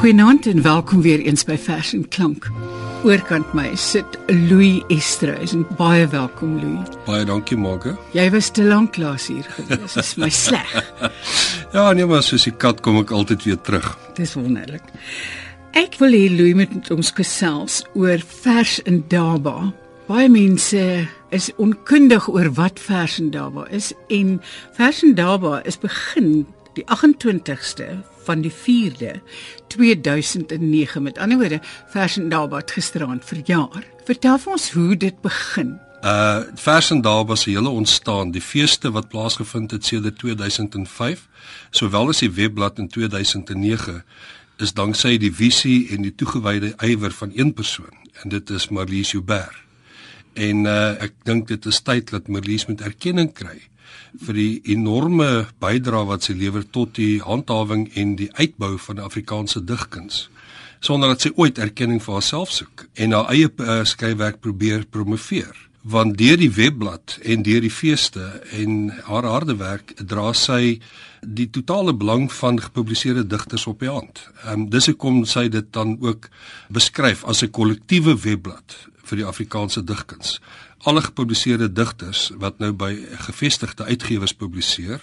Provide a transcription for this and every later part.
Goeienaand en welkom weer eens by Vers en Klank. Oorkant my sit Louis Estreus en baie welkom Louis. Baie dankie Marge. Jy was te lank laas hier gewees. Dit is my sleg. ja, nee maar soos die kat kom ek altyd weer terug. Dis wonderlik. Ek wil hê Louis met ons gesels oor vers in Daba. Baie mense is onkundig oor wat vers in Daba is en vers in Daba is begin die 28ste van die 4de 2009 met ander woorde vers en dabat gisteraand verjaar. Vertel vir ons hoe dit begin. Uh vers en dabat se hele ontstaan, die feeste wat plaasgevind het sedert 2005, sowel as die webblad in 2009 is danksy die visie en die toegewyde ywer van een persoon en dit is Marlies Joubert. En uh ek dink dit is tyd dat Marlies met erkenning kry vir die enorme bydrae wat sy lewer tot die handhawing en die uitbou van die Afrikaanse digkuns. Sonder dat sy ooit erkenning vir haarself soek en haar eie uh, skryfwerk probeer promoveer. Want deur die webblad en deur die feeste en haar harde werk dra sy die totale belang van gepubliseerde digters op die hand. Ehm um, dis hoekom sy dit dan ook beskryf as 'n kollektiewe webblad vir die Afrikaanse digkuns alle gepubliseerde digters wat nou by gevestigde uitgewers publiseer,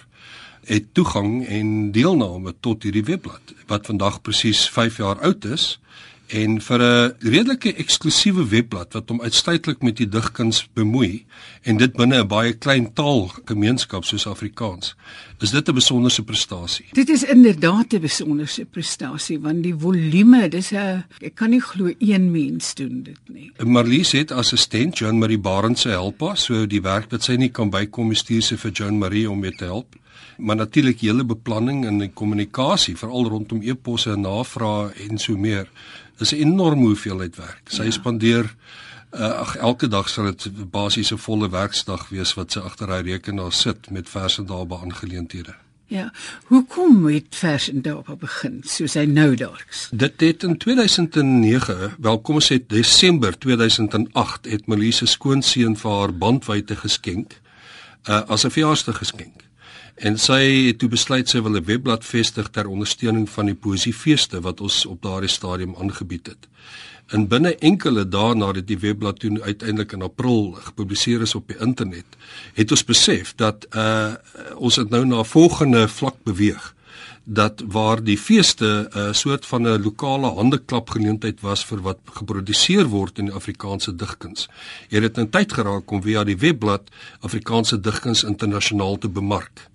het toegang en deelname tot hierdie webblad wat vandag presies 5 jaar oud is en vir 'n redelike eksklusiewe webblad wat hom uitsluitlik met die digkuns bemoei en dit binne 'n baie klein taalgemeenskap soos Afrikaans is dit 'n besonderse prestasie. Dit is inderdaad 'n besonderse prestasie want die volume, dis 'n ek kan nie glo een mens doen dit nie. Marlies het assistent Jean Marie Barend se help haar, so die werk wat sy nie kan bykom stuur sy vir Jean Marie om mee te help. Maar natuurlik hele beplanning en die kommunikasie veral rondom e-posse en navrae en so meer Dis 'n enorme hoeveelheid werk. Sy ja. spandeer uh, ag elke dag sal dit basies 'n volle werksdag wees wat sy agter haar rekenaar sit met vers en daarbe aangeleenthede. Ja. Hoe kom dit vers en daarbe begin soos hy nou daar's? Dit het in 2009, wel kom ons sê Desember 2008 het Melise skoonseun vir haar bandwyte geskenk uh, as 'n verjaarsdaggeskenk. En sy het toe besluit sy wil 'n webblad vestig ter ondersteuning van die poesiefeeste wat ons op daardie stadium aangebied het. En binne enkele dae nadat die webblad toe uiteindelik in April gepubliseer is op die internet, het ons besef dat uh ons het nou na 'n volgende vlak beweeg dat waar die feeste 'n uh, soort van 'n lokale handeklap geleentheid was vir wat geproduseer word in die Afrikaanse digkuns. Het dit in tyd geraak om via die webblad Afrikaanse digkuns internasionaal te bemark.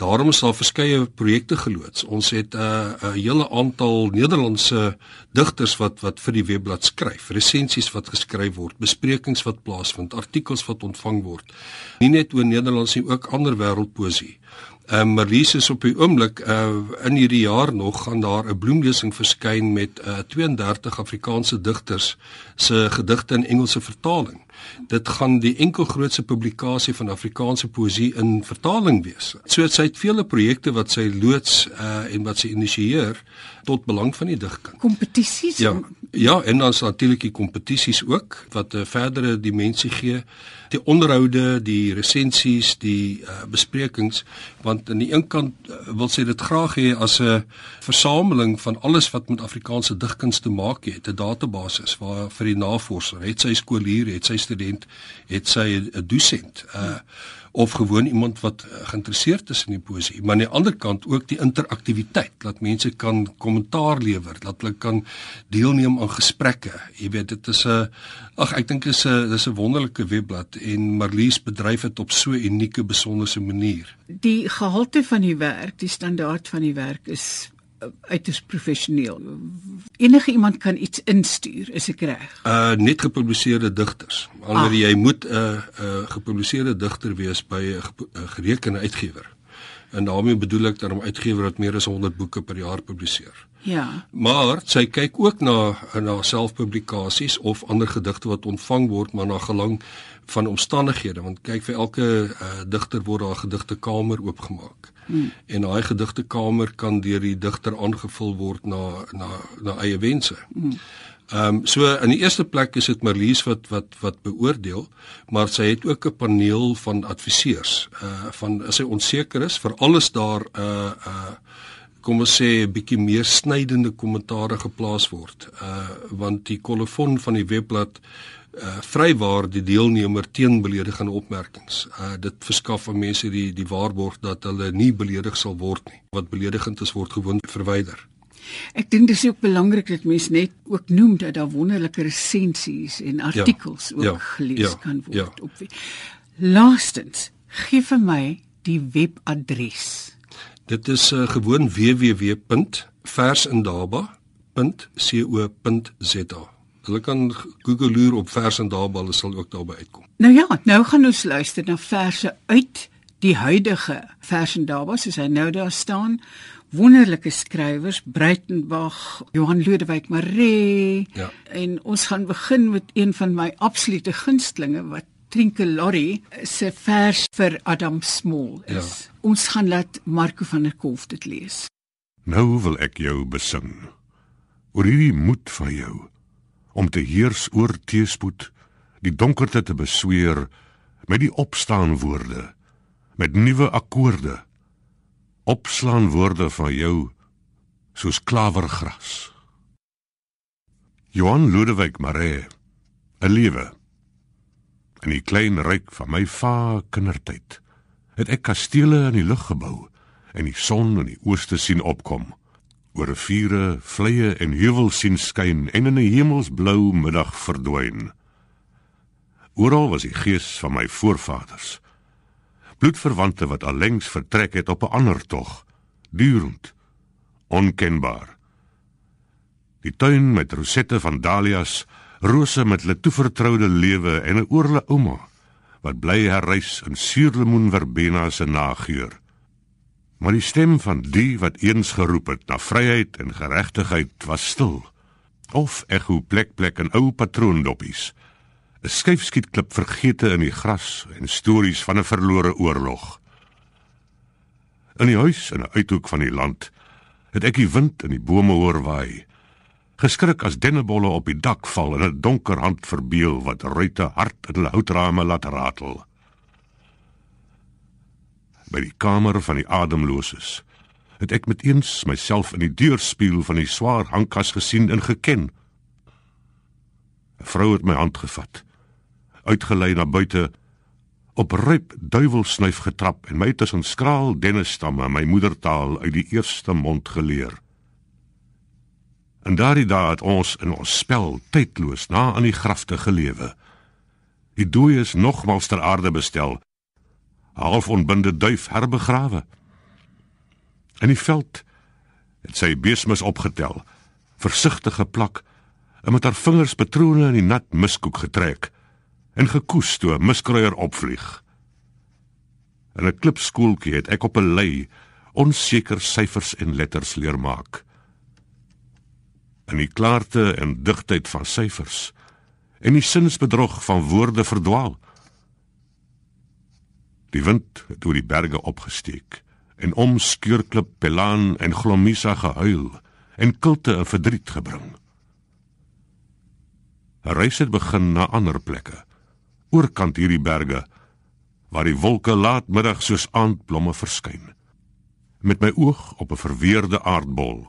Daarom daar verskeie projekte geloods. Ons het 'n uh, 'n hele aantal Nederlandse digters wat wat vir die webblad skryf, resensies wat geskryf word, besprekings wat plaasvind, artikels wat ontvang word. Nie net oor Nederlands nie, ook ander wêreldpoesie. Ehm uh, Marlies is op die oomblik uh in hierdie jaar nog gaan daar 'n bloemlesing verskyn met uh 32 Afrikaanse digters se gedigte in Engelse vertaling dit gaan die enkel grootste publikasie van Afrikaanse poësie in vertaling wees. So sy het vele projekte wat sy loods uh, en wat sy initieer tot belang van die digkuns. Kompetisies? Ja, ja, en dan is natuurlik die kompetisies ook wat 'n uh, verdere dimensie gee. Die onderhoude, die resensies, die uh, besprekings, want aan die een kant uh, wil sy dit graag hê as 'n versameling van alles wat met Afrikaanse digkuns te maak het, 'n database waar vir die navorser, het sy skoolier, het sy student, het sy 'n dosent. Uh of gewoon iemand wat geïnteresseerd is in die poesie, maar aan die ander kant ook die interaktiwiteit dat mense kan kommentaar lewer, dat hulle kan deelneem aan gesprekke. Jy weet dit is 'n ag ek dink is 'n dis 'n wonderlike webblad en Marlies bedryf dit op so 'n unieke besonderse manier. Die gehalte van die werk, die standaard van die werk is uiters professioneel. Enige iemand kan iets instuur, is ek reg? Uh net gepubliseerde digters. Alhoewel ah. jy moet 'n uh, 'n uh, gepubliseerde digter wees by 'n gerekende uitgewer. En daarmee bedoel ek dat 'n uitgewer wat meer as 100 boeke per jaar publiseer. Ja. Maar sy kyk ook na na selfpublikasies of ander gedigte wat ontvang word maar na gelang van omstandighede want kyk vir elke uh, digter word daar 'n gedigtekamer oopgemaak. Hmm. En daai gedigtekamer kan deur die digter aangevul word na na na eie wense. Hmm. Ehm um, so in die eerste plek is dit Marlies wat wat wat beoordeel, maar sy het ook 'n paneel van adviseurs. Uh van as sy onseker is vir alles daar 'n uh, uh kom ons sê 'n bietjie meer snydende kommentare geplaas word. Uh want die kolofon van die webblad uh vrywaar die deelnemer teen beledigende opmerkings. Uh dit verskaf aan mense die die waarborg dat hulle nie beledig sal word nie. Wat beledigend is word gewoon verwyder. Ek dink dis ook belangrik dat mense net ook noem dat daar wonderlike resensies en artikels ja, ook ja, gelees ja, kan word ja. op. Laastens, gee vir my die webadres. Dit is uh, gewoon www.versindaba.co.za. Hulle kan Google loer op versindaba, hulle sal ook daarby uitkom. Nou ja, nou gaan ons luister na verse uit die huidige versindaba soos hy nou daar staan wonderlike skrywers Breitenberg, Johan Lodewyk Maree. Ja. En ons gaan begin met een van my absolute gunstlinge wat Trinke Lorry se vers vir Adam Small is. Ja. Ons gaan laat Marco van der Kolf dit lees. Nou wil ek jou besing oor hierdie moed van jou om te heers oor teespoed, die donkerte te besweer met die opstaan woorde, met nuwe akkoorde opslaan woorde van jou soos klawergras. Johan Lodewyk Maree, 'n lewe. In die klein ryk van my va kindertyd het ek kastele in die lug gebou en die son in die ooste sien opkom oor riviere, vleie en heuwels sien skyn en in 'n hemelsblou middag verdwyn. Oral was die gees van my voorvaders bloedverwante wat allengs vertrek het op 'n ander tog, durend, onkenbaar. Die tuin met rosette van dahlias, rose met hulle toevertroude lewe en 'n oorle ouma wat bly herreis in suurlemoen verbena se nageur. Maar die stem van die wat eens geroep het na vryheid en geregtigheid was stil. Of ekho plek plek in ou patroondoppies. 'n skuifskietklip vergete in die gras en stories van 'n verlore oorlog. In die huis in 'n uithoek van die land het ek die wind in die bome hoor waai. Geskrik as dennebolle op die dak val en 'n donker hand verbeel wat ruite hard in hulle houtrame laat ratel. By die kamer van die ademloses het ek met eens myself in die deurspieël van die swaar hangkas gesien en geken. 'n Vrou het my hand gevat uitgelei na buite op ryp duiwelsnyf getrap en my tussen skraal dennestamme my moedertaal uit die eerste mond geleer. En daardie dae het ons in ons spel tydloos na aan die grafte gelewe. Die dooies nogmals ter aarde bestel, half onbinde duif herbegrawe. In die veld het sy besmis opgetel, versigtig geplak en met haar vingers patrone in die nat miskoek getrek en gekoes toe 'n miskruier opvlieg. In 'n klipskooltjie het ek op 'n lei onseker syfers en letters leer maak. In die klaarte en digtheid van syfers en die sinsbedrog van woorde verdwaal. Die wind het oor die berge opgesteek en om skeurklip pelaan en glomisa gehuil en kilte en verdriet gebring. 'n Reis het begin na ander plekke oorkant hierdie berge waar die wolke laatmiddag soos aandblomme verskyn met my oog op 'n verweerde aardbol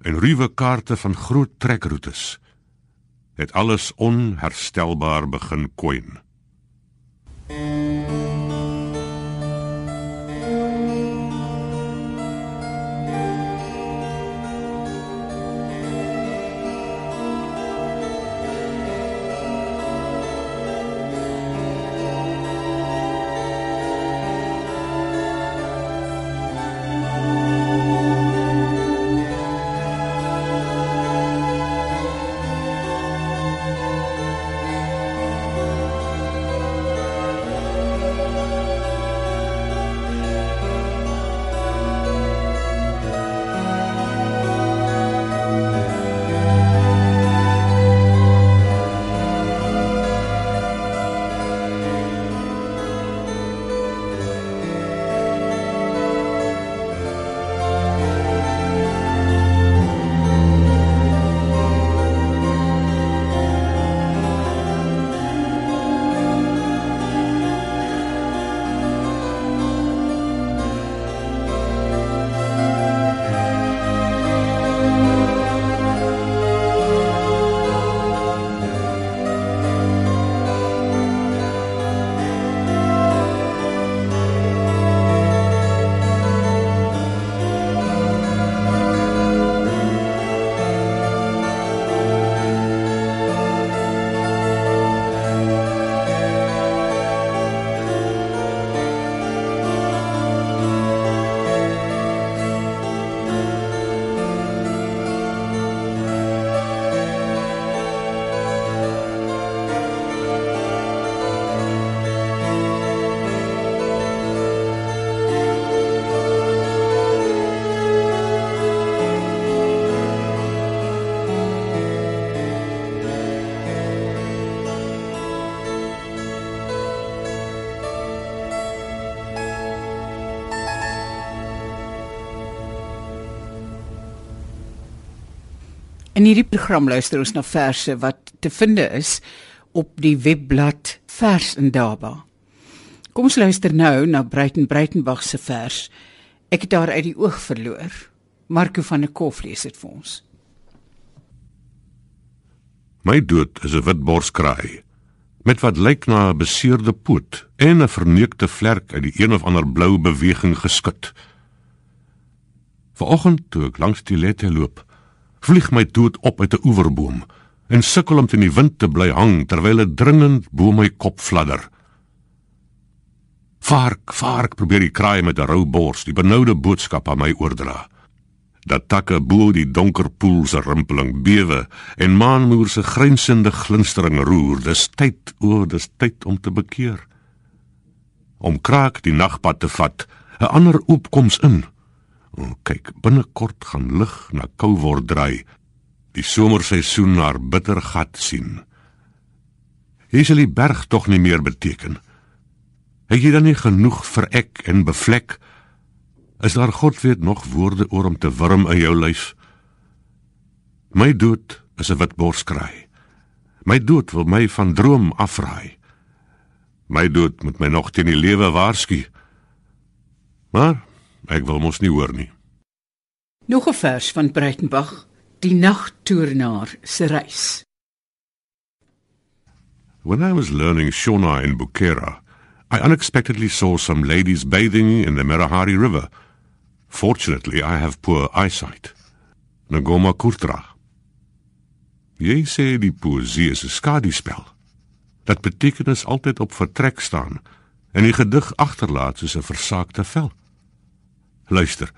en ruwe kaarte van groot trekroetes het alles onherstelbaar begin kwyn In hierdie program luister ons na verse wat te vind is op die webblad Vers in Daba. Kom ons luister nou na Breiten Breitenbach se vers. Ek het daar uit die oog verloor. Marco van der Kof lees dit vir ons. My dood is 'n wit borskraai met wat lyk na 'n beseerde poot en 'n verneukte vlek uit die een of ander blou beweging geskit. Vanoggend toe ek langs die lette loop, vlieg my dood op uit 'n oeverboom en sukkel om teen die wind te bly hang terwyl dit dringend bo my kop fladder. Vark, vark probeer die kraai met 'n rou bors die benoude boodskap aan my oordra. Dat takke bo die donker poel se rimpeling bewe en maanmoer se grynsende glinstering roer, dis tyd, o, dis tyd om te bekeer. Om kraak die nagpad te vat, 'n ander opkoms in. O, kyk, binnekort gaan lig na kou word draai. Die somerseisoen haar bitter gat sien. Hier sal die berg tog nie meer beteken. Het jy dan nie genoeg vir ek en bevlek? Is daar God weet nog woorde oor om te wurm in jou lyf? My dood is 'n wit borskraai. My dood wil my van droom afraai. My dood moet my nog teen die lewe waarsku. Maar Ek wil mos nie hoor nie. Nog 'n vers van Breitenbach, Die nagtoernaar se reis. When I was learning Shona in Bukhara, I unexpectedly saw some ladies bathing in the Merahari River. Fortunately, I have poor eyesight. Ngoma Kurtra. Jy sê die poesie is 'n skadiespel. Dat beteken is altyd op vertrek staan en die gedig agterlaat soos 'n versaakte vel. Luister.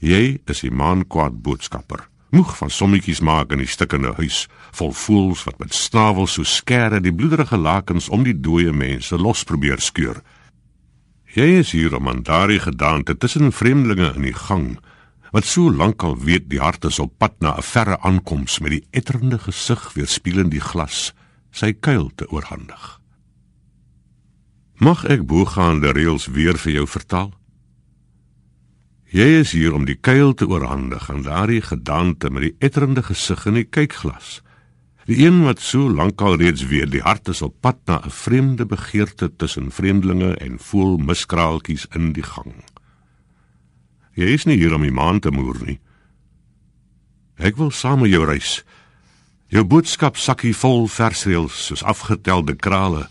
Jy is die maankwaad boodskapper. Moeg van sommetjies maak in die stikkende huis vol voels wat met snavels so skerre die bloederige lakens om die dooie mense los probeer skeur. Jy is hier om aan daardie gedaante tussen vreemdelinge in die gang wat so lank al weet die hart is op pad na 'n verre aankoms met die etterende gesig weerspieël in die glas sy kuil te oorhandig. Mag ek bogaande reëls weer vir jou vertaal? Jy is hier om die kuil te oorhandig aan daardie gedagte met die etterende gesig in die kykglas. Die een wat so lank al reeds weet die hart is op pad na 'n vreemde begeerte tussen vreemdelinge en voel miskraaltjies in die gang. Jy is nie hier om die maan te moer nie. Ek wil saam met jou reis. Jou boodskap sakkie vol versreëls soos afgetelde krale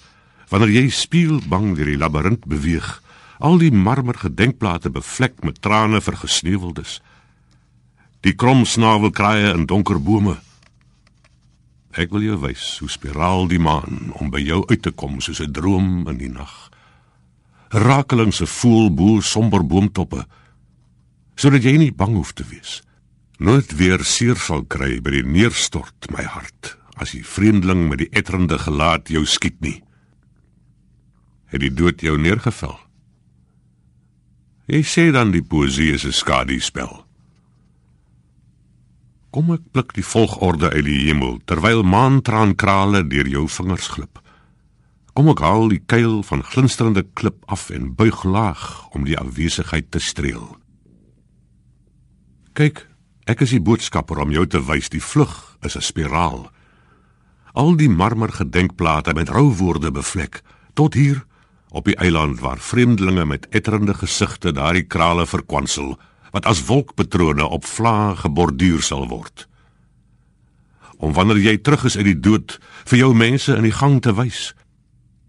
wanneer jy speel bang deur die labirint beweeg al die marmer gedenkplate bevlek met trane vir gesneuweldes. Die krom snavelkraaie in donker bome. Ek wil jou wys hoe spiraal die maan om by jou uit te kom soos 'n droom in die nag. Rakelings se voel bo somber boomtoppe sodat jy nie bang hoef te wees. Nooit weer seer sal kry by die neerstort my hart as die vreemdeling met die etterende gelaat jou skiet nie. Het die dood jou neergeval? Jy sê dan die poesie is 'n skadiespel. Kom ek pluk die volgorde uit die hemel terwyl maantraankrale deur jou vingers glip. Kom ek haal die kuil van glinsterende klip af en buig laag om die afwesigheid te streel. Kyk, ek is die boodskapper om jou te wys die vlug is 'n spiraal. Al die marmer gedenkplate met rou woorde bevlek tot hier op die eiland waar vreemdelinge met etterende gesigte daardie krale verkwansel wat as wolkpatrone op vlae geborduur sal word. Om wanneer jy terug is uit die dood vir jou mense in die gang te wys.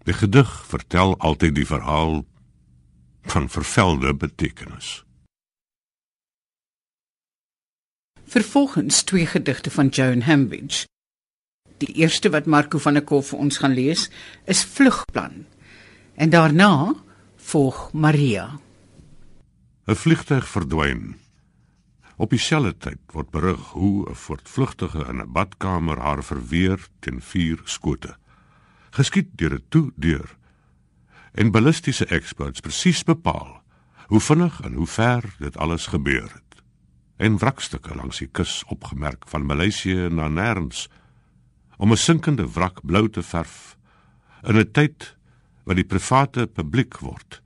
Die gedig vertel altyd die verhaal van vervelde betekenis. Vervolgens twee gedigte van Joan Hambidge. Die eerste wat Marco van der Kolf vir ons gaan lees, is Vlugplan En daarna volg Maria. 'n Vliegtuig verdwyn. Op dieselfde tyd word berig hoe 'n voortvlugtige in 'n badkamer haar verweer teen vuur skote. Geskiet deur 'n toedeur. En ballistiese experts presies bepaal hoe vinnig en hoe ver dit alles gebeur het. En wrakstukke langs die kus opgemerk van Maleisië na Nêrens om 'n sinkende wrak blou te verf in 'n tyd wat die private publiek word.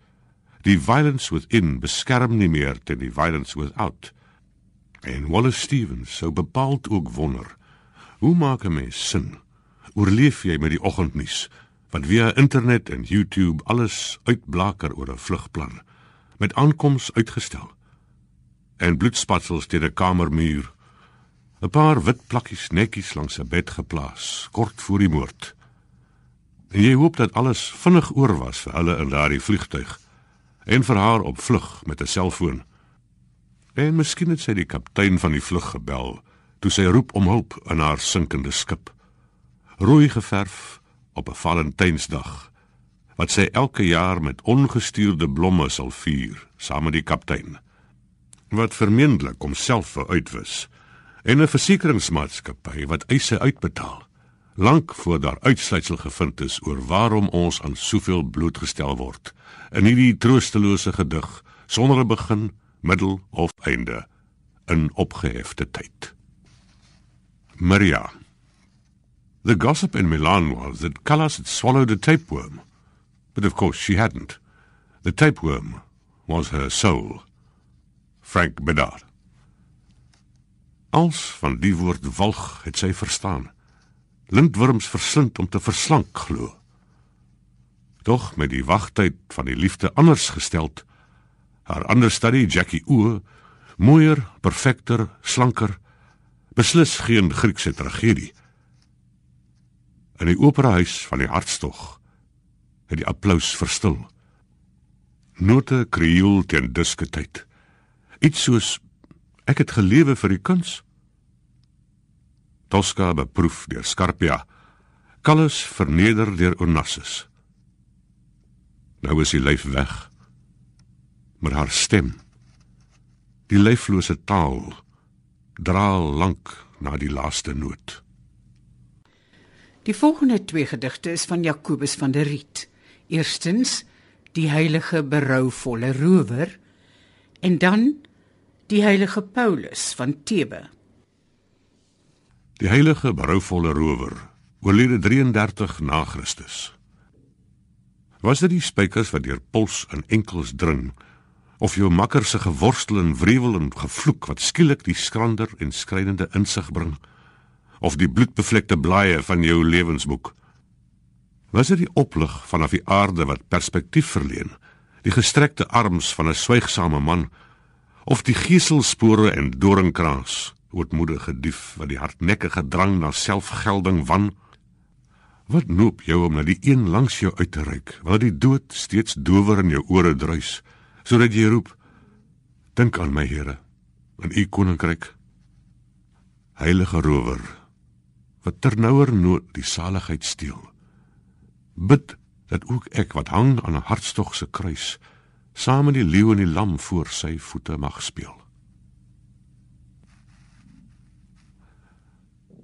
Die violence within beskerm nie meer teen die violence without. En Wallace Stevens sou bepaald ook wonder Hoe maak 'n mens sin? Oorleef jy met die oggendnuus wat via internet en YouTube alles uitblaker oor 'n vlugplan met aankoms uitgestel? En bloedspatsels teen 'n kamermuur. 'n Paar wit plakkies netjies langs 'n bed geplaas kort voor die moord. En jy hoop dat alles vinnig oor was vir hulle in daardie vliegtuig en vir haar op vlug met 'n selfoon. En miskien het sy die kaptein van die vlug gebel toe sy roep om hulp in haar sinkende skip. Rooi geverf op 'n Valentynsdag wat sy elke jaar met ongestuurde blomme sal vier saam met die kaptein. Wat vermeendelik homself vir uitwis en 'n versekeringsmaatskappy wat eise uitbetaal lank voor daar uitsluitsel gevind is oor waarom ons aan soveel blootgestel word in hierdie troostelose gedig sonder 'n begin middel of einde in opgehefte tyd. Maria. The gossip in Milan was that Callas had swallowed a tapeworm, but of course she hadn't. The tapeworm was her soul. Frank Bedard. Als van die woord walg het sy verstaan. Lintworms verslind om te verslank glo. Doch met die wagtyd van die liefde anders gesteld, haar understudy Jackie O, mooier, perfekter, slanker, beslis geen Griekse tragedie. In die operahuis van die hartstog het die applous verstil. Note kreol teen disketyd. Iets soos ek het gelewe vir die kuns. Tosca beproef deur Scarpia. Callus verneder deur Onassis. Nou is die lyf weg maar haar stem die leeflose taal draal lank na die laaste noot Die volgende twee gedigte is van Jakobus van der Riet. Eerstens die heilige berouvolle rower en dan die heilige Paulus van Thebe. Die heilige berouvolle rower oorlede 33 na Christus. Was dit die spykers wat deur pols en enkels dring of jou makker se geworstel en wrevel en gevloek wat skielik die skrander en skrynende insig bring of die bloedbevlekte blaaie van jou lewensboek was dit die oplig vanaf die aarde wat perspektief verleen die gestrekte arms van 'n swygsame man of die geselspore en doringkraas ootmoedige dief wat die hardnekkige drang na selfgelding wan wat noop jou om na die een langs jou uit te reik waar die dood steeds dower in jou ore druis sodat jy roep dink aan my Here in u koninkryk. Heilige rower wat ternouer nood die saligheid steel bid dat ook ek wat hang aan 'n hartstog se kruis saam met die leeu en die lam voor sy voete mag speel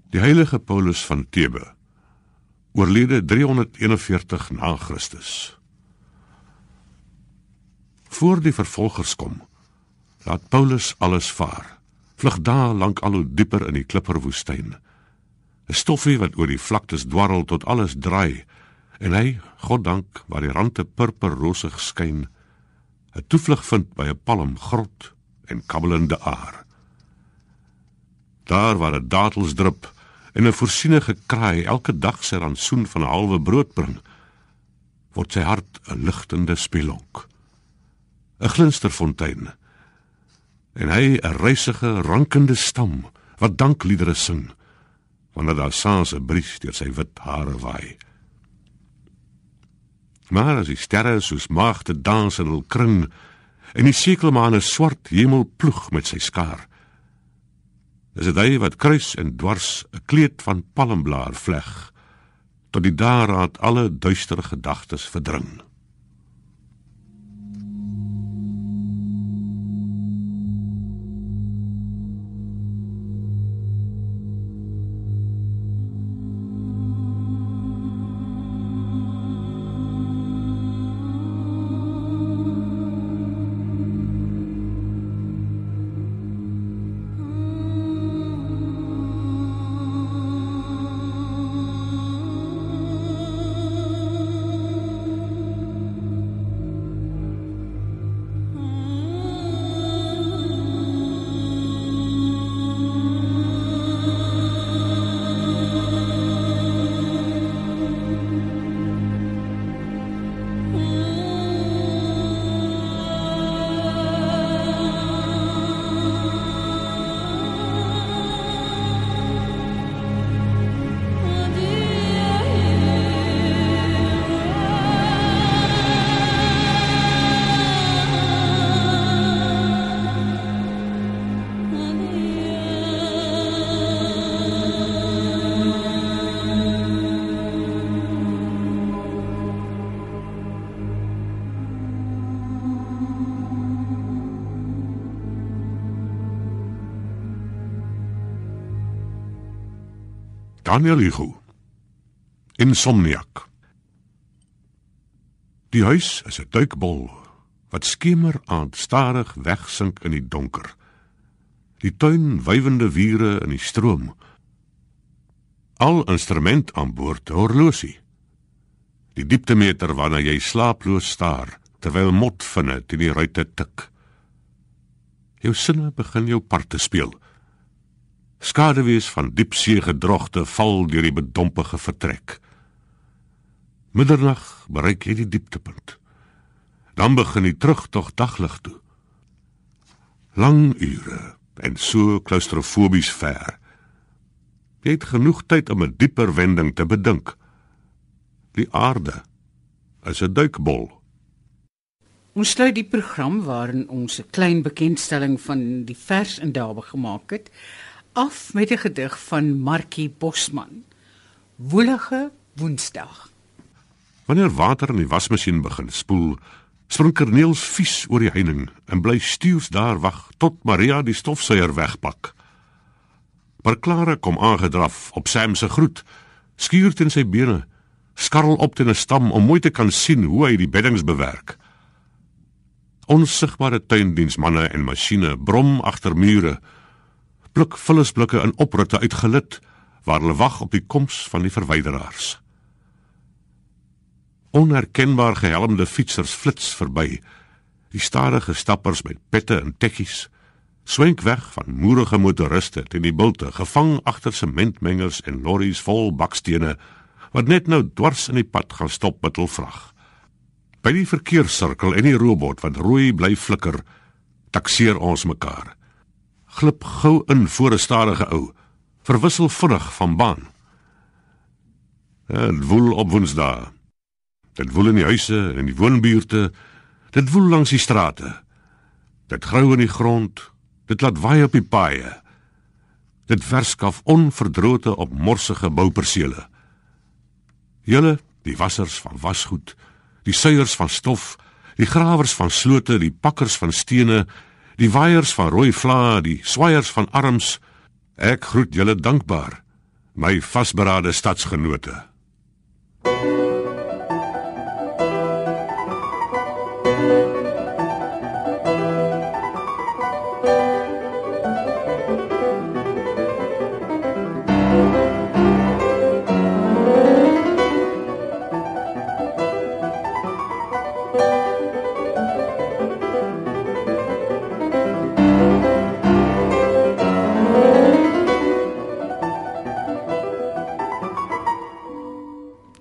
die heilige paulus van Thebe oorlede 341 na Christus Voor die vervolgers kom, laat Paulus alles vaar. Vlug daar lank al hoe dieper in die klipperwoestyn. 'n Stoffie wat oor die vlaktes dwarrel tot alles draai en hy, God dank, waar die rande purperrosig skyn, 'n toevlug vind by 'n palmgrot en kabbelende aar. Daar waar 'n datels drup en 'n voorsienige kraai elke dag sy rantsoen van 'n halwe brood bring, word sy hart 'n ligtende spelonk. 'n glinsterfontein. En hy 'n reisige rankende stam wat dankliedere sing wanneer daar saans 'n bries deur sy wit hare waai. Maar as die sterre soos maagde dans in hul kring en die sekelmaane swart hemel ploeg met sy skaar. Is dit hy wat kruis en dwars 'n kleed van palmblaar vleg tot die daaraad alle duistere gedagtes verdring. Daniel Hugo. Insomniak. Die huis is 'n duikbol wat skemer aan stadig wegsink in die donker. Die tuin wywende wiere in die stroom. Al instrument aan boord horlosie. Die dieptemeter waarna jy slaaploos staar terwyl motvinne teen die ruitte tik. Jou sinne begin jou part te speel. Skaduwees van diepsee gedrogte val deur die bedompige vertrek. Middernag bereik jy die dieptepunt. Dan begin die terugtog daglig toe. Lang ure en so klaustrofobies ver. Jy het genoeg tyd om 'n dieper wending te bedink. Die aarde is 'n duikbol. Ons sluit die program waarin ons 'n klein bekendstelling van die vers in Dabe gemaak het af met 'n gedig van Markie Bosman. Woelige Woensdag. Wanneer water in die wasmasjien begin spoel, spring Corneels vies oor die heining en bly stuurs daar wag tot Maria die stofsuier wegpak. Maar Clara kom aangedraf op Sam se groet, skuur teen sy bene, skarrel op teen 'n stam om mooi te kan sien hoe hy die beddings bewerk. Onsigbare tuindiensmanne en masjiene brom agter mure, pluk vullisblikke in opritte uitgelit waar hulle wag op die koms van die verwyderaars. Onherkenbaar gehelmde fietsers flits verby. Die stadige stappers met pette en tekkies swenk weg van moerige motoriste teen die bulte, gevang agter sementmengers en lorries vol bakstene wat net nou dwars in die pad gaan stop met hul vrag. By die verkeerssirkel en die robot wat rooi bly flikker, takseer ons mekaar. Glip gou in voor 'n stadige ou, verwissel vinnig van baan. En woel op Woensdae. Dit woel in die huise en in die woonbuurte. Dit woel langs die strate. Dit grou in die grond. Dit laat waai op die paaie. Dit verskaf onverdrote op morsige boupersele. Julle, die wassers van wasgoed, die suiers van stof, die grawers van slote, die pakkers van stene, die waaiers van rooi vlae, die swaiers van arms, ek groet julle dankbaar, my vasberade stadsgenote.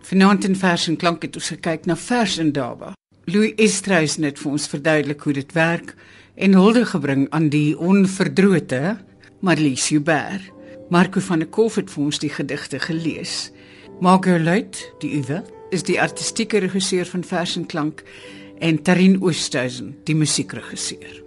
Vanaand in vers en klank het ons gekyk na vers in Daba. Louis Estreus het vir ons verduidelik hoe dit werk en hulde gebring aan die onverdrote Marlies Hubert. Marco van der Kolf het vir ons die gedigte gelees. Margaret, die uwe, is die artistieke regisseur van vers en klank en Tarin Oosthuizen, die musiekregisseur.